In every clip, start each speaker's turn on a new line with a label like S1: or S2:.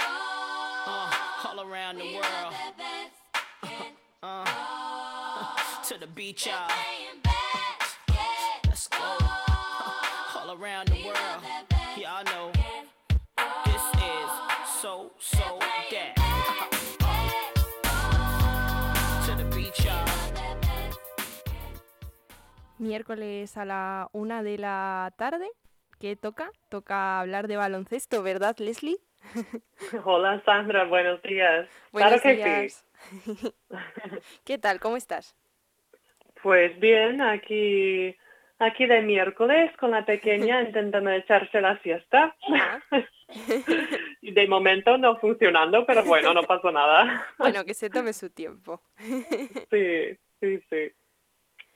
S1: Uh, all around the world. Uh, to the beach, y'all. Let's go. All around the world. Y'all know this is so, so that. To the beach, y'all.
S2: Miércoles a la una de la tarde. ¿Qué toca? Toca hablar de baloncesto, ¿verdad, Leslie?
S3: Hola Sandra, buenos días.
S2: Buenos
S3: claro que
S2: días.
S3: sí.
S2: ¿Qué tal? ¿Cómo estás?
S3: Pues bien, aquí, aquí de miércoles con la pequeña intentando echarse la siesta. Y de momento no funcionando, pero bueno, no pasó nada.
S2: Bueno, que se tome su tiempo.
S3: Sí, sí, sí.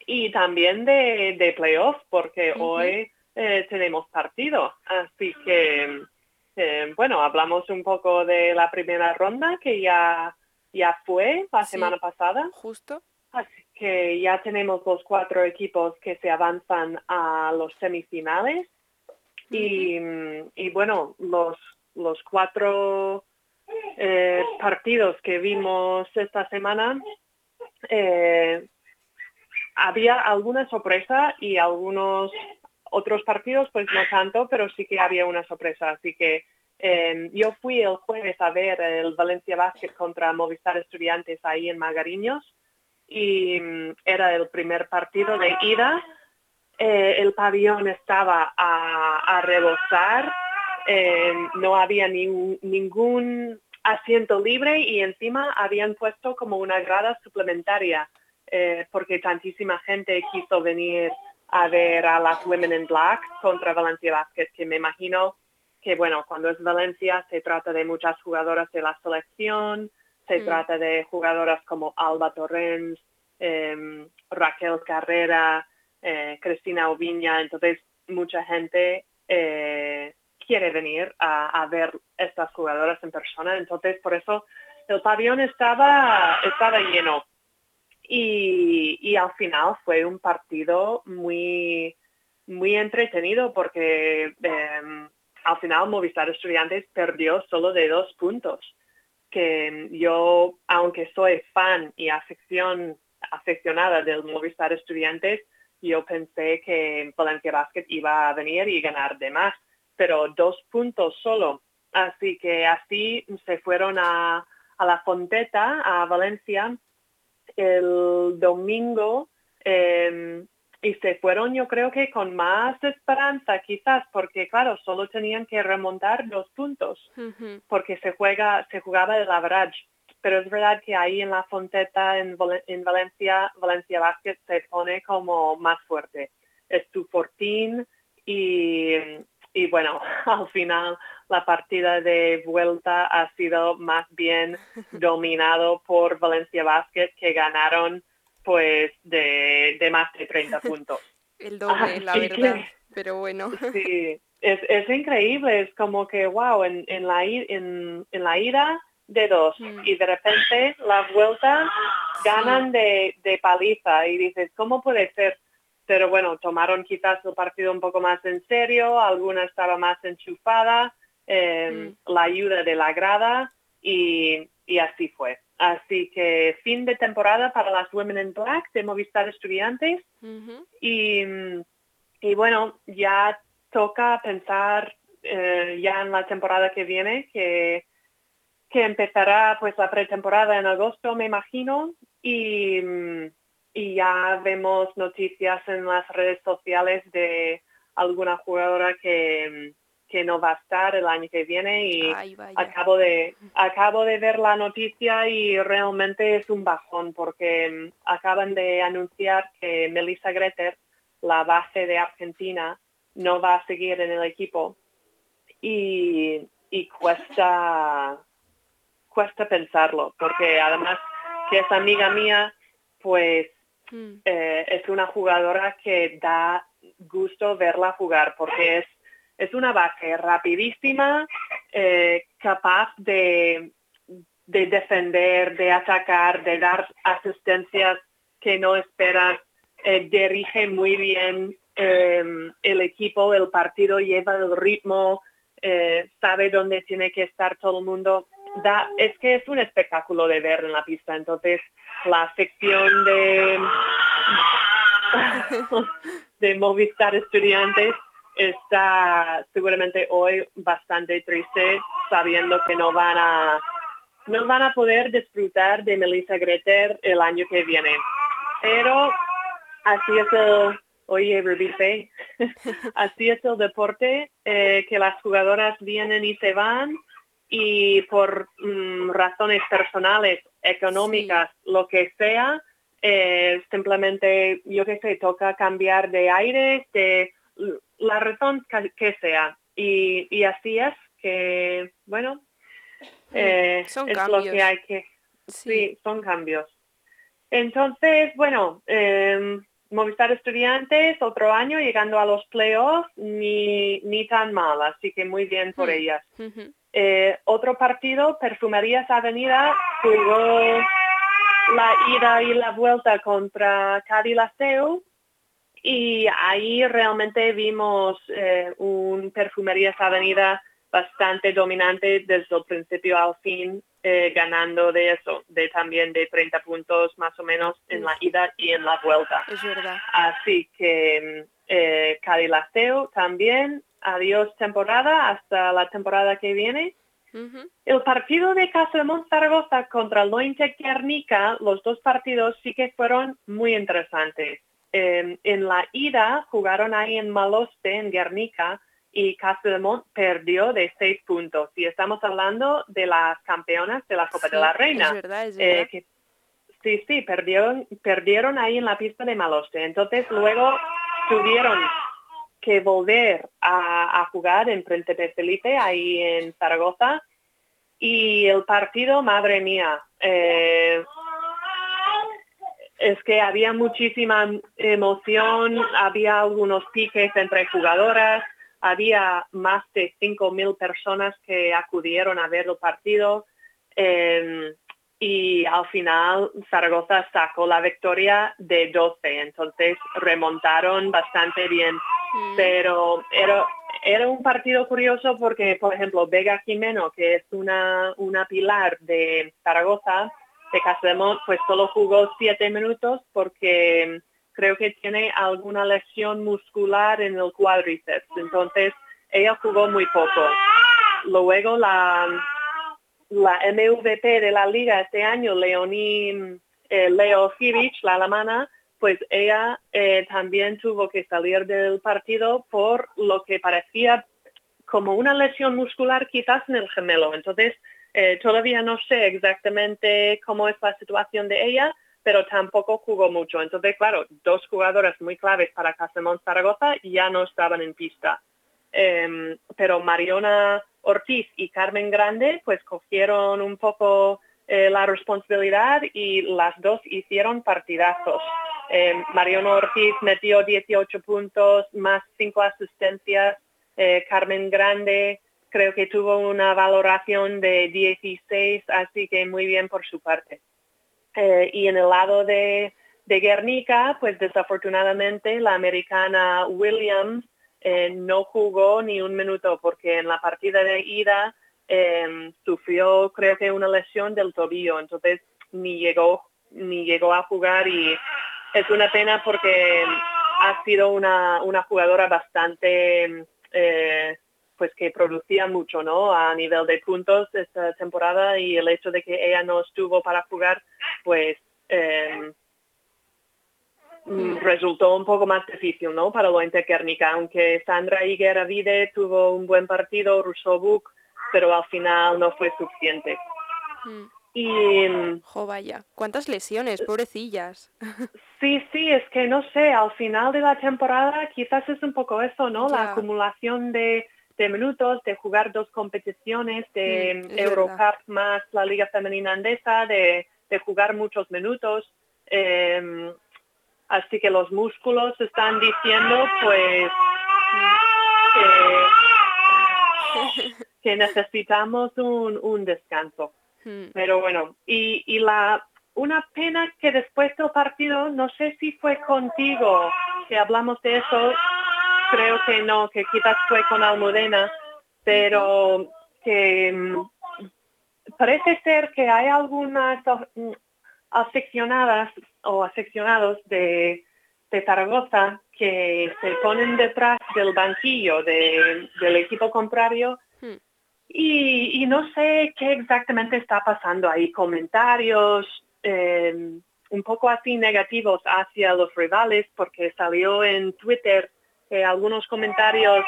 S3: Y también de, de playoff, porque hoy eh, tenemos partido. Así que, eh, bueno, hablamos un poco de la primera ronda que ya, ya fue la
S2: Sí.
S3: semana pasada.
S2: Justo.
S3: Así que ya tenemos los cuatro equipos que se avanzan a los semifinales. Y, y bueno, los, los cuatro eh, partidos que vimos esta semana, había alguna sorpresa y algunos otros partidos pues no tanto, pero sí que había una sorpresa. Así que eh, yo fui el jueves a ver el Valencia Basket contra Movistar Estudiantes ahí en Magariños y mm, era el primer partido de ida. Eh, el pabellón estaba a, rebosar, eh, no había ningún asiento libre y encima habían puesto como una grada suplementaria eh, porque tantísima gente quiso venir a ver a las Women in Black contra Valencia Basket, que me imagino que, bueno, cuando es Valencia se trata de muchas jugadoras de la selección, se
S2: Mm.
S3: trata de jugadoras como Alba Torrens, em, Raquel Carrera, eh, Cristina Oviña, entonces mucha gente eh, quiere venir a, a ver estas jugadoras en persona, entonces por eso el pabellón estaba, estaba lleno. Y, y al final fue un partido muy, muy entretenido porque em, al final Movistar Estudiantes perdió solo de dos puntos. Que yo, aunque soy fan y afección, aficionada del Movistar Estudiantes, yo pensé que Valencia Basket iba a venir y ganar de más, pero dos puntos solo. Así que así se fueron a, a la Fonteta, a Valencia, el domingo eh, y se fueron yo creo que con más esperanza quizás porque claro solo tenían que remontar dos puntos porque se juega se jugaba el average. Pero es verdad que ahí en la Fonteta en, Val- en Valencia Valencia Basket se pone como más fuerte. Es tu fortín y y bueno al final la partida de vuelta ha sido más bien dominado por Valencia Basket que ganaron pues de, de más de 30 puntos.
S2: El doble, la verdad.
S3: que-
S2: Pero bueno.
S3: Sí, es, es increíble, es como que, wow, en, en, la, en, en la ida de dos
S2: Mm.
S3: y de repente la vuelta ganan de, de paliza y dices, ¿cómo puede ser? Pero bueno, tomaron quizás el partido un poco más en serio, alguna estaba más enchufada, eh, la ayuda de la grada y, y así fue. Así que fin de temporada para las Women in Black de Movistar Estudiantes. Y, mm, y bueno, ya toca pensar eh, ya en la temporada que viene, que, que empezará pues la pretemporada en agosto, me imagino, y, mm, y ya vemos noticias en las redes sociales de alguna jugadora que, mm, que no va a estar el año que viene y
S2: Ay,
S3: acabo de acabo de ver la noticia y realmente es un bajón porque mm, acaban de anunciar que Melissa Greter, la base de Argentina, no va a seguir en el equipo y, y cuesta cuesta pensarlo porque además que es amiga mía pues
S2: Mm.
S3: eh, es una jugadora que da gusto verla jugar porque es, es una base rapidísima, eh, capaz de, de defender, de atacar, de dar asistencias que no esperas, eh, dirige muy bien eh, el equipo, el partido lleva el ritmo, eh, sabe dónde tiene que estar todo el mundo. Es que es un espectáculo de ver en la pista. Entonces, la afección de, de Movistar Estudiantes está seguramente hoy bastante triste sabiendo que no van a no van a poder disfrutar de Melissa Greter el año que viene. Pero así es el, oye así es el deporte, eh, que las jugadoras vienen y se van y por mm, razones personales, económicas, lo que sea, eh, simplemente, yo que sé, toca cambiar de aire, de la razón que, sea. Y, y así es que, bueno, eh,
S2: son
S3: es
S2: cambios.
S3: lo que hay que...
S2: Sí.
S3: Sí, son cambios. Entonces, bueno, eh, Movistar Estudiantes, otro año llegando a los playoffs, ni, ni tan mal, así que muy bien por
S2: Hmm.
S3: ellas. Eh, otro partido, Perfumerías Avenida, jugó la ida y la vuelta contra Cadillaceu y ahí realmente vimos eh, un Perfumerías Avenida bastante dominante desde el principio al fin, eh, ganando de eso, de también de 30 puntos más o menos en la ida y en la vuelta.
S2: Es verdad.
S3: Así que eh, también, adiós temporada hasta la temporada que viene. El partido de Castellón Zaragoza contra el Lointec Guernica, los dos partidos sí que fueron muy interesantes. Eh, en la ida jugaron ahí en Maloste, en Guernica, y Castellón perdió de seis puntos. Y estamos hablando de las campeonas de la Copa de la Reina.
S2: Es verdad, es
S3: Eh,
S2: verdad.
S3: que- sí, sí, perdieron, perdieron ahí en la pista de Maloste. Entonces luego tuvieron que volver a, a jugar en Príncipe Felipe, ahí en Zaragoza. Y el partido, madre mía, eh, es que había muchísima emoción, había algunos piques entre jugadoras, había más de 5.000 personas que acudieron a ver el partido. eh, y al final Zaragoza sacó la victoria de 12, entonces remontaron bastante bien,
S2: Mm.
S3: pero era, era un partido curioso porque, por ejemplo, Vega Jimeno, que es una, una pilar de Zaragoza, de Castellón, pues solo jugó siete minutos porque creo que tiene alguna lesión muscular en el cuádriceps, entonces ella jugó muy poco. Luego la, la MVP de la liga este año, Leonie eh, Leo Hivic, la alemana, pues ella eh, también tuvo que salir del partido por lo que parecía como una lesión muscular quizás en el gemelo. Entonces, eh, todavía no sé exactamente cómo es la situación de ella, pero tampoco jugó mucho. Entonces, claro, dos jugadoras muy claves para Casemón Zaragoza ya no estaban en pista. Em, pero Mariona Ortiz y Carmen Grande pues cogieron un poco eh, la responsabilidad y las dos hicieron partidazos. Em, Mariona Ortiz metió 18 puntos más 5 asistencias. Eh, Carmen Grande creo que tuvo una valoración de 16, así que muy bien por su parte. Eh, y en el lado de, Guernica, pues desafortunadamente la americana Williams eh, no jugó ni un minuto porque en la partida de ida eh, sufrió creo que una lesión del tobillo, entonces ni llegó ni llegó a jugar y es una pena porque ha sido una, una jugadora bastante pues que producía mucho no a nivel de puntos esta temporada y el hecho de que ella no estuvo para jugar pues eh, resultó un poco más difícil, ¿no? Para lo Guernica, aunque Sandra Higuera Vide tuvo un buen partido, Buc, pero al final no fue suficiente.
S2: Mm.
S3: Y
S2: Jo, vaya. ¿Cuántas lesiones? Pobrecillas.
S3: sí, sí, es que no sé, al final de la temporada quizás es un poco eso, ¿no? La acumulación de, de minutos, de jugar dos competiciones, de
S2: Mm,
S3: Eurocup más la Liga Femenina Andesa, de, de jugar muchos minutos. Eh, así que los músculos están diciendo pues que, que necesitamos un, un descanso.
S2: Mm.
S3: Pero bueno, y, y la una pena que después del partido, no sé si fue contigo que hablamos de eso, creo que no, que quizás fue con Almudena, pero que mm, parece ser que hay algunas mm, aficionadas o aficionados de, de Zaragoza que se ponen detrás del banquillo de- del equipo contrario
S2: Hmm.
S3: y, y no sé qué exactamente está pasando ahí. Comentarios eh, un poco así negativos hacia los rivales porque salió en Twitter eh, algunos comentarios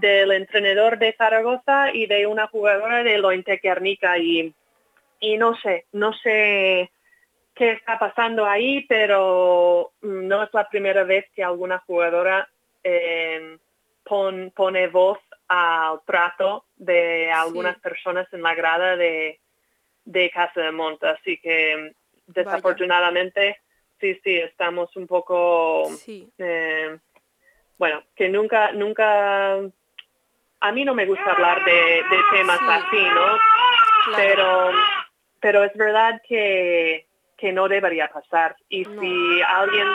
S3: del entrenador de Zaragoza y de una jugadora de Lointe Guernica y, y no sé, no sé qué está pasando ahí, pero no es la primera vez que alguna jugadora eh, pon- pone voz al trato de algunas
S2: Sí.
S3: personas en la grada de, de Casa de Monta. Así que desafortunadamente, sí, sí, estamos un poco
S2: Sí,
S3: eh, bueno, que nunca, nunca, a mí no me gusta hablar de, de temas
S2: Sí.
S3: así, ¿no?
S2: claro.
S3: Pero, pero es verdad que, que no debería pasar. Y
S2: No.
S3: si alguien,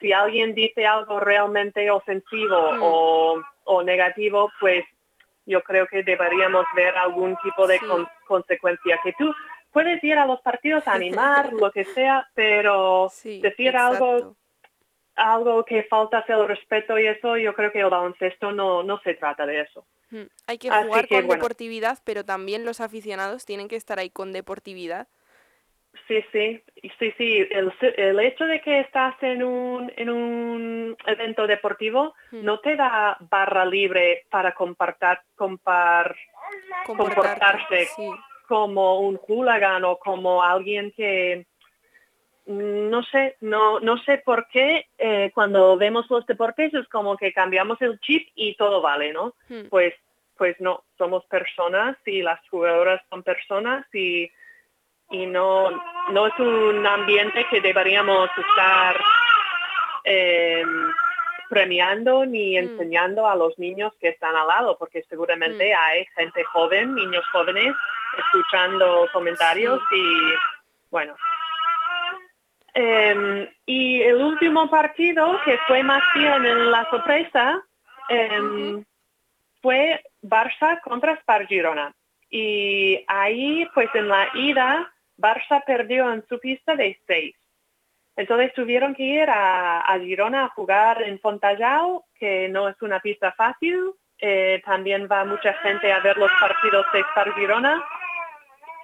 S3: si alguien dice algo realmente ofensivo
S2: Mm.
S3: o, o negativo, pues yo creo que deberíamos ver algún tipo de
S2: Sí.
S3: con- consecuencia. Que tú puedes ir a los partidos a animar, lo que sea, pero
S2: Sí,
S3: decir
S2: exacto.
S3: algo que faltas el respeto y eso, yo creo que el baloncesto no, no se trata de eso.
S2: Mm, Hay que
S3: Así
S2: jugar
S3: que,
S2: con
S3: bueno.
S2: deportividad, pero también los aficionados tienen que estar ahí con deportividad.
S3: Sí, sí, sí, sí. El, el hecho de que estás en un, en un evento deportivo
S2: Mm.
S3: no te da barra libre para compartar, compar, comportarse
S2: Sí,
S3: como un hooligan o como alguien que no sé, no, no sé por qué eh, cuando vemos los deportes es como que cambiamos el chip y todo vale, ¿no?
S2: Mm,
S3: Pues, pues no, somos personas y las jugadoras son personas y, y no, no es un ambiente que deberíamos estar eh, premiando ni
S2: Mm.
S3: enseñando a los niños que están al lado, porque seguramente
S2: Mm.
S3: hay gente joven, niños jóvenes, escuchando comentarios y bueno. Em, y el último partido, que fue más bien en la sorpresa, em, fue Barça contra Spar Girona. Y ahí, pues en la ida, Barça perdió en su pista de seis. Entonces tuvieron que ir a, a Girona a jugar en Fontallao, que no es una pista fácil. Eh, también va mucha gente a ver los partidos de Spar Girona.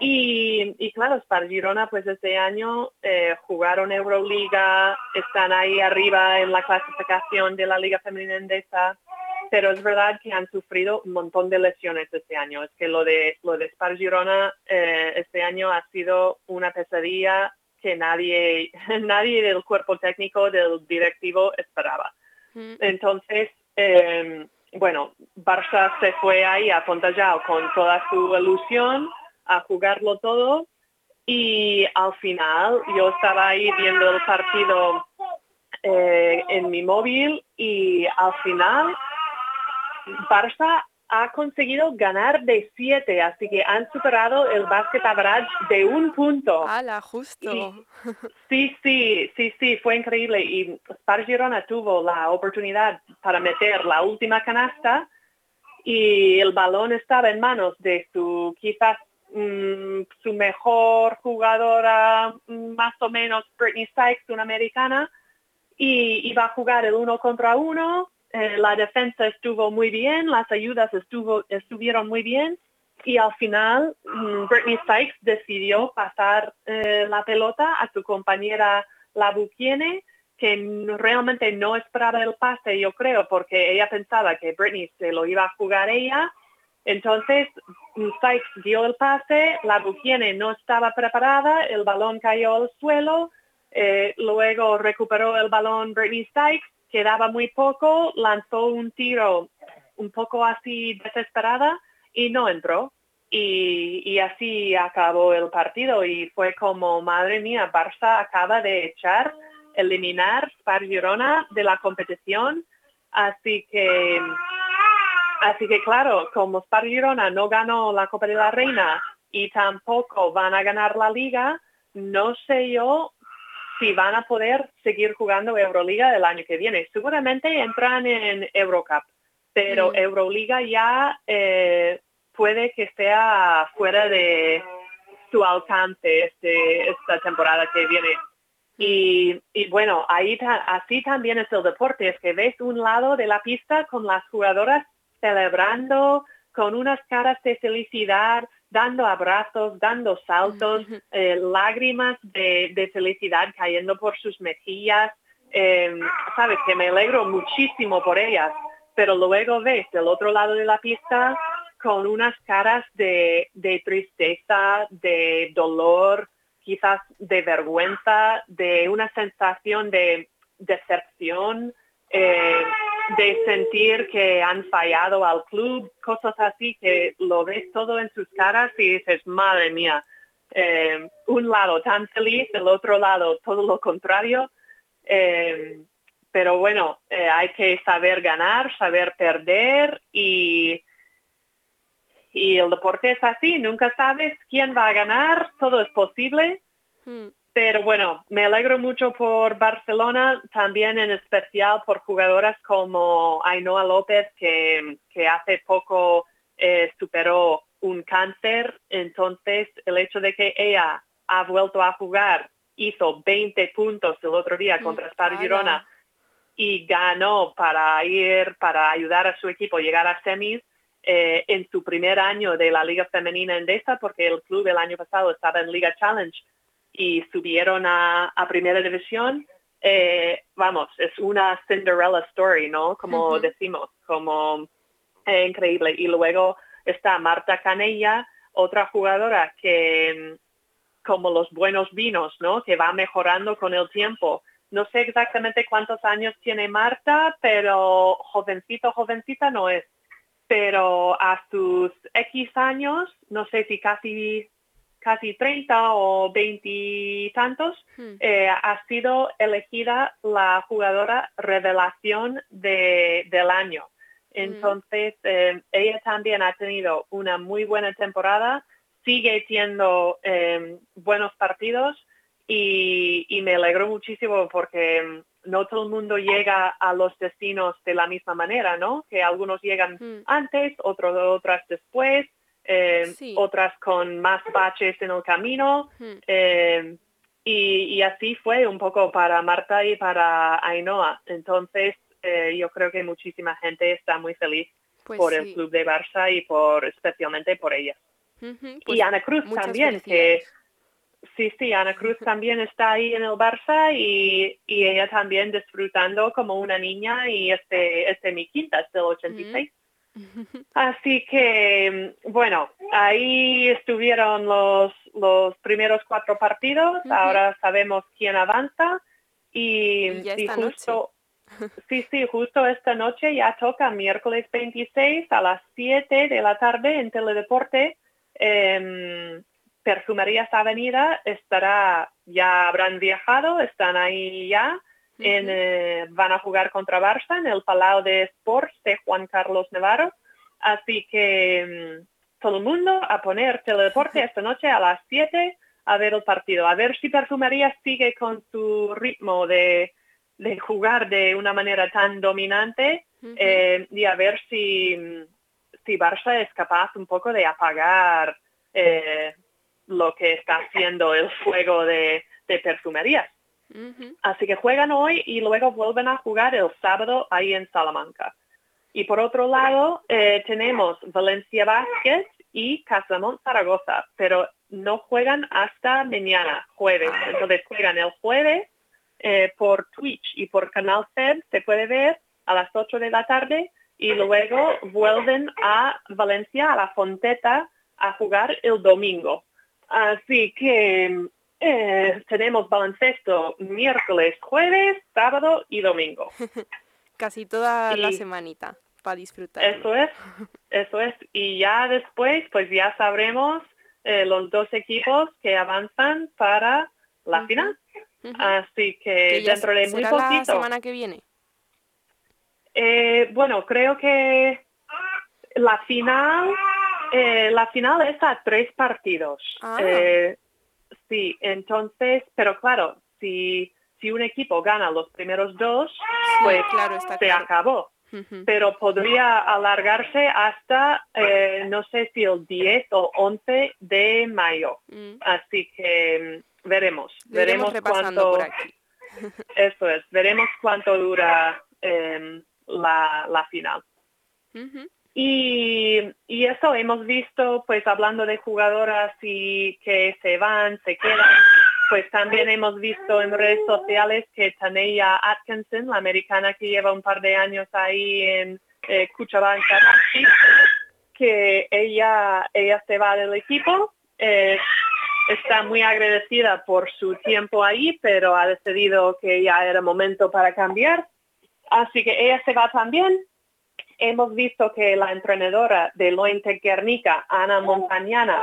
S3: Y, y claro, Spar Girona, pues este año eh, jugaron Euroliga, están ahí arriba en la clasificación de la Liga Femenina Endesa, pero es verdad que han sufrido un montón de lesiones este año. Es que lo de, lo de Spar Girona eh, este año ha sido una pesadilla que nadie, nadie del cuerpo técnico, del directivo esperaba.
S2: mm,
S3: Entonces, eh, bueno, Barça se fue ahí a Fontallao con toda su ilusión a jugarlo todo y al final yo estaba ahí viendo el partido eh, en mi móvil y al final Barça ha conseguido ganar de siete, así que han superado el basket average de un punto.
S2: ¡Hala, justo!
S3: Sí, sí, sí, sí, fue increíble. Y Spar Girona tuvo la oportunidad para meter la última canasta y el balón estaba en manos de su quizás mm, su mejor jugadora, mm, más o menos Britney Sykes, una americana, y iba a jugar el uno contra uno. Eh, la defensa estuvo muy bien, las ayudas estuvo, estuvieron muy bien y al final mm, Britney Sykes decidió pasar eh, la pelota a su compañera Labuquiene, que realmente no esperaba el pase, yo creo, porque ella pensaba que Britney se lo iba a jugar ella. Entonces Sykes dio el pase, Labuquiene no estaba preparada, el balón cayó al suelo, eh, luego recuperó el balón Britney Sykes, quedaba muy poco, lanzó un tiro un poco así desesperada y no entró. Y, y así acabó el partido y fue como, madre mía, Barça acaba de echar, eliminar Spar Girona de la competición. Así que, así que claro, como Spar Girona no ganó la Copa de la Reina y tampoco van a ganar la liga, no sé yo si van a poder seguir jugando Euroliga el año que viene. Seguramente entran en Eurocup, pero
S2: Mm.
S3: Euroliga ya eh, puede que sea fuera de su alcance este, esta temporada que viene. Y, y bueno, ahí ta- así también es el deporte, es que ves un lado de la pista con las jugadoras celebrando, con unas caras de felicidad, dando abrazos, dando saltos, eh, lágrimas de, de felicidad cayendo por sus mejillas. Eh, Sabes que me alegro muchísimo por ellas, pero luego ves del otro lado de la pista con unas caras de, de tristeza, de dolor, quizás de vergüenza, de una sensación de decepción, eh, de sentir que han fallado al club, cosas así que lo ves todo en sus caras y dices, madre mía, eh, un lado tan feliz, el otro lado todo lo contrario. Eh, pero bueno, eh, hay que saber ganar, saber perder y, y el deporte es así, nunca sabes quién va a ganar, todo es posible.
S2: Mm,
S3: Pero bueno, me alegro mucho por Barcelona, también en especial por jugadoras como Ainhoa López, que, que hace poco eh, superó un cáncer. Entonces, el hecho de que ella ha vuelto a jugar, hizo 20 puntos el otro día contra Spar. Girona y ganó para ir, para ayudar a su equipo a llegar a semis eh, en su primer año de la Liga Femenina Endesa, porque el club el año pasado estaba en Liga Challenge y subieron a, a Primera División. Eh, vamos, es una Cinderella story, ¿no? Como decimos, como eh, increíble. Y luego está Marta Canella, otra jugadora que, como los buenos vinos, ¿no? Que va mejorando con el tiempo. No sé exactamente cuántos años tiene Marta, pero jovencito, jovencita no es. Pero a sus X años, no sé si casi, casi 30 o 20 y tantos, eh, ha sido elegida la jugadora revelación de- del año. Entonces, eh, ella también ha tenido una muy buena temporada, sigue teniendo eh, buenos partidos y, y me alegro muchísimo porque mm, no todo el mundo llega a los destinos de la misma manera, ¿no? Que algunos llegan
S2: mm.
S3: antes, otros otras después, eh,
S2: Sí.
S3: otras con más baches en el camino.
S2: Mm.
S3: Eh, y, y así fue un poco para Marta y para Ainhoa. Entonces, eh, yo creo que muchísima gente está muy feliz
S2: Pues
S3: por el club de Barça y por especialmente por ella.
S2: Ujú,
S3: y
S2: pues
S3: Ana Cruz también, que sí, sí, Ana Cruz también está ahí en el Barça y, y ella también disfrutando como una niña y este, este mi quinta, es del 86. Así que, mm, bueno, ahí estuvieron los, los primeros cuatro partidos, ahora sabemos quién avanza y,
S2: Y
S3: y justo, sí, sí, justo esta noche ya toca miércoles 26 a las 7 de la tarde en Teledeporte. em, Perfumerías Avenida estará, ya habrán viajado, están ahí ya. En, eh, van a jugar contra Barça en el Palau de Sports de Juan Carlos Navarro. Así que mm, todo el mundo a poner teledeporte esta noche a las 7 a ver el partido. A ver si Perfumería sigue con su ritmo de, de jugar de una manera tan dominante eh, y a ver si, mm, si Barça es capaz un poco de apagar eh, lo que está haciendo el juego de, de Perfumerías. Así que juegan hoy y luego vuelven a jugar el sábado ahí en Salamanca. Y por otro lado, eh, tenemos Valencia Basket y Casamont Zaragoza, pero no juegan hasta mañana, jueves. Entonces juegan el jueves eh, por Twitch y por Canal Fed, se puede ver a las 8 de la tarde y luego vuelven a Valencia, a la Fonteta, a jugar el domingo. Así que eh, tenemos baloncesto miércoles, jueves, sábado y domingo.
S2: Casi toda la semanita para disfrutar.
S3: Eso es, eso es. Y ya después, pues ya sabremos eh, los dos equipos que avanzan para la final. Así que, dentro de muy
S2: será la
S3: poquito.
S2: semana que viene.
S3: Eh, bueno, creo que la final, eh, la final es a tres partidos.
S2: Ah.
S3: Eh, sí, entonces, pero claro, si, si un equipo gana los primeros dos,
S2: Sí,
S3: pues
S2: claro, está
S3: se
S2: claro.
S3: acabó. Pero podría alargarse hasta, eh, no sé si el 10 o 11 de mayo.
S2: Mm,
S3: Así que mm, veremos,
S2: Lo
S3: veremos cuánto,
S2: por aquí.
S3: eso es, veremos cuánto dura em, la, la final. Y, eso hemos visto, pues hablando de jugadoras y que se van, se quedan, pues también hemos visto en redes sociales que Taneya Atkinson, la americana que lleva un par de años ahí en eh, Karachi, que ella, ella se va del equipo. eh, está muy agradecida por su tiempo ahí, pero ha decidido que ya era momento para cambiar. Así que ella se va también. Hemos visto que la entrenadora de Lointe Guernica, Ana Montañana,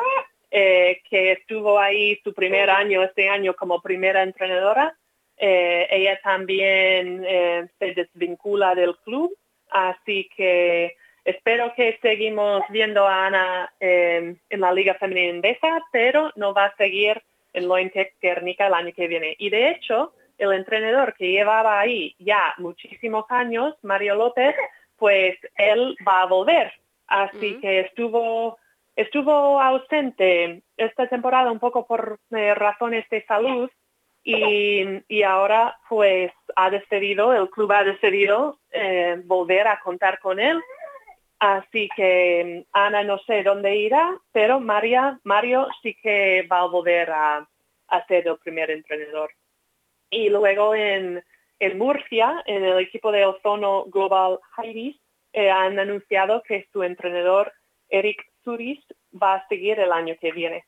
S3: eh, que estuvo ahí su primer año, este año como primera entrenadora, eh, ella también eh, se desvincula del club. Así que espero que seguimos viendo a Ana eh, en la Liga Femenina Endesa, pero no va a seguir en Lointec Guernica el año que viene. Y de hecho, el entrenador que llevaba ahí ya muchísimos años, Mario López, pues él va a volver. Así
S2: Mm.
S3: que estuvo estuvo ausente esta temporada un poco por eh, razones de salud y, y ahora pues ha decidido, el club ha decidido eh, volver a contar con él. Así que Ana no sé dónde irá, pero María, Mario sí que va a volver a, a ser el primer entrenador. Y luego en, en Murcia, en el equipo de Ozono Global Highways, eh, han anunciado que su entrenador Eric Suris va a seguir el año que viene.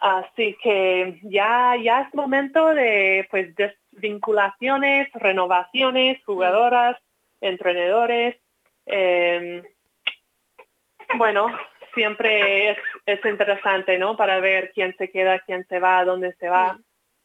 S3: Así que ya, ya es momento de pues desvinculaciones, renovaciones, jugadoras, entrenadores. eh, bueno, siempre es, es interesante, ¿no? Para ver quién se queda, quién se va, dónde se va.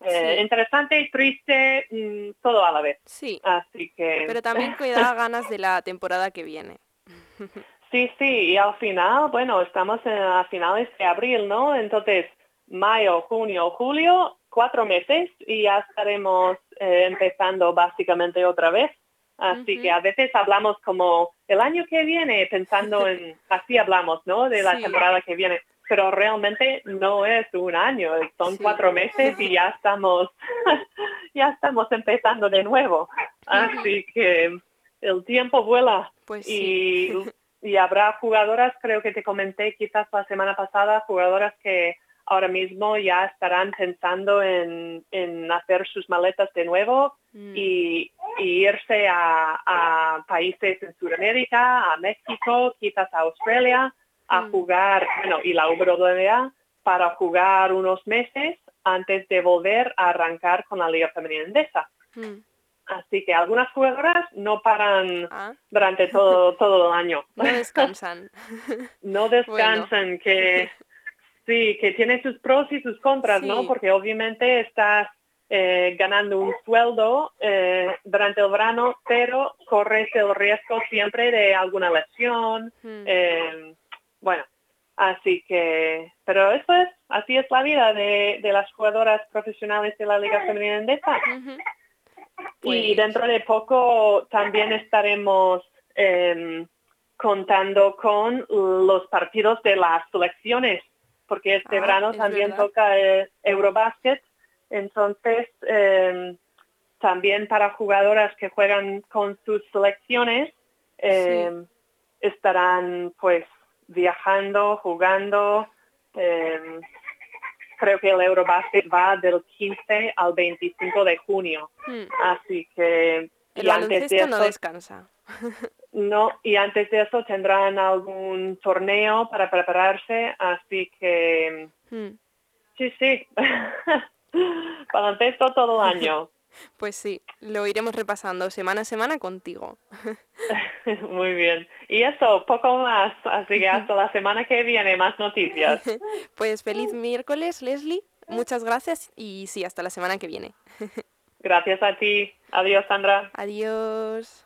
S3: Eh,
S2: Sí.
S3: Interesante y triste, mm, todo a la vez.
S2: Sí,
S3: Así que
S2: pero también da ganas de la temporada que viene.
S3: Sí, sí, y al final, bueno, estamos en, a finales de abril, ¿no? Entonces, mayo, junio, julio, cuatro meses y ya estaremos eh, empezando básicamente otra vez. Así que a veces hablamos como el año que viene, pensando en, así hablamos, ¿no? De la
S2: Sí.
S3: temporada que viene. Pero realmente no es un año, son
S2: Sí.
S3: cuatro meses y ya estamos, ya estamos empezando de nuevo. Así que el tiempo vuela
S2: Pues sí.
S3: y, y habrá jugadoras, creo que te comenté quizás la semana pasada, jugadoras que ahora mismo ya estarán pensando en, en hacer sus maletas de nuevo
S2: Mm,
S3: y, y irse a, a países en Sudamérica, a México, quizás a Australia, a
S2: Mm.
S3: jugar, bueno, y la WNBA para jugar unos meses antes de volver a arrancar con la Liga Femenina Endesa.
S2: mm.
S3: Así que algunas jugadoras no paran
S2: Ah,
S3: durante todo, todo el año.
S2: no descansan.
S3: No descansan, que sí, que tiene sus pros y sus contras, ¿no? Porque obviamente estás eh, ganando un sueldo eh, durante el verano, pero corres el riesgo siempre de alguna lesión.
S2: Mm.
S3: eh, bueno, así que, pero eso es, así es la vida de, de las jugadoras profesionales de la Liga Femenina Endesa.
S2: Ujú.
S3: Y
S2: Pues-
S3: dentro de poco también estaremos em, contando con los partidos de las selecciones, porque este
S2: Ah,
S3: verano
S2: es
S3: también
S2: verdad.
S3: toca el Eurobasket. Entonces, em, también para jugadoras que juegan con sus selecciones, em, estarán pues viajando, jugando. em, creo que el Eurobasket va del 15 al 25 de junio.
S2: Mm.
S3: Así que
S2: El
S3: y antes de
S2: baloncesto no
S3: eso,
S2: descansa.
S3: no, y antes de eso tendrán algún torneo para prepararse, así que
S2: Mm.
S3: sí, sí. Baloncesto todo el año.
S2: Pues sí, lo iremos repasando semana a semana contigo.
S3: Muy bien. Y eso, poco más. Así que hasta la semana que viene, más noticias.
S2: Pues feliz miércoles, Leslie. Muchas gracias y sí, hasta la semana que viene.
S3: Gracias a ti. Adiós, Sandra.
S2: Adiós.